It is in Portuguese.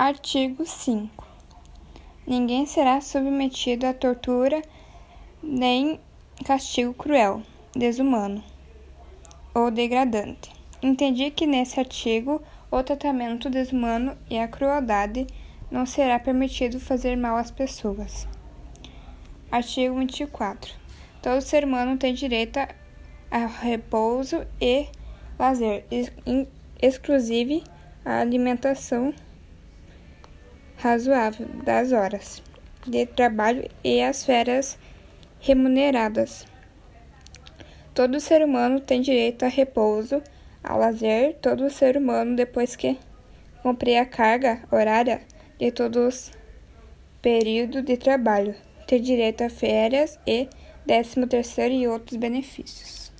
Artigo 5. Ninguém será submetido a tortura nem castigo cruel, desumano ou degradante. Entendi que nesse artigo o tratamento desumano e a crueldade não será permitido fazer mal às pessoas. Artigo 24. Todo ser humano tem direito a repouso e lazer, exclusive a alimentação razoável das horas de trabalho e as férias remuneradas. Todo ser humano tem direito a repouso, a lazer. Todo ser humano, depois que cumprir a carga horária de todos os períodos de trabalho, tem direito a férias e décimo terceiro e outros benefícios.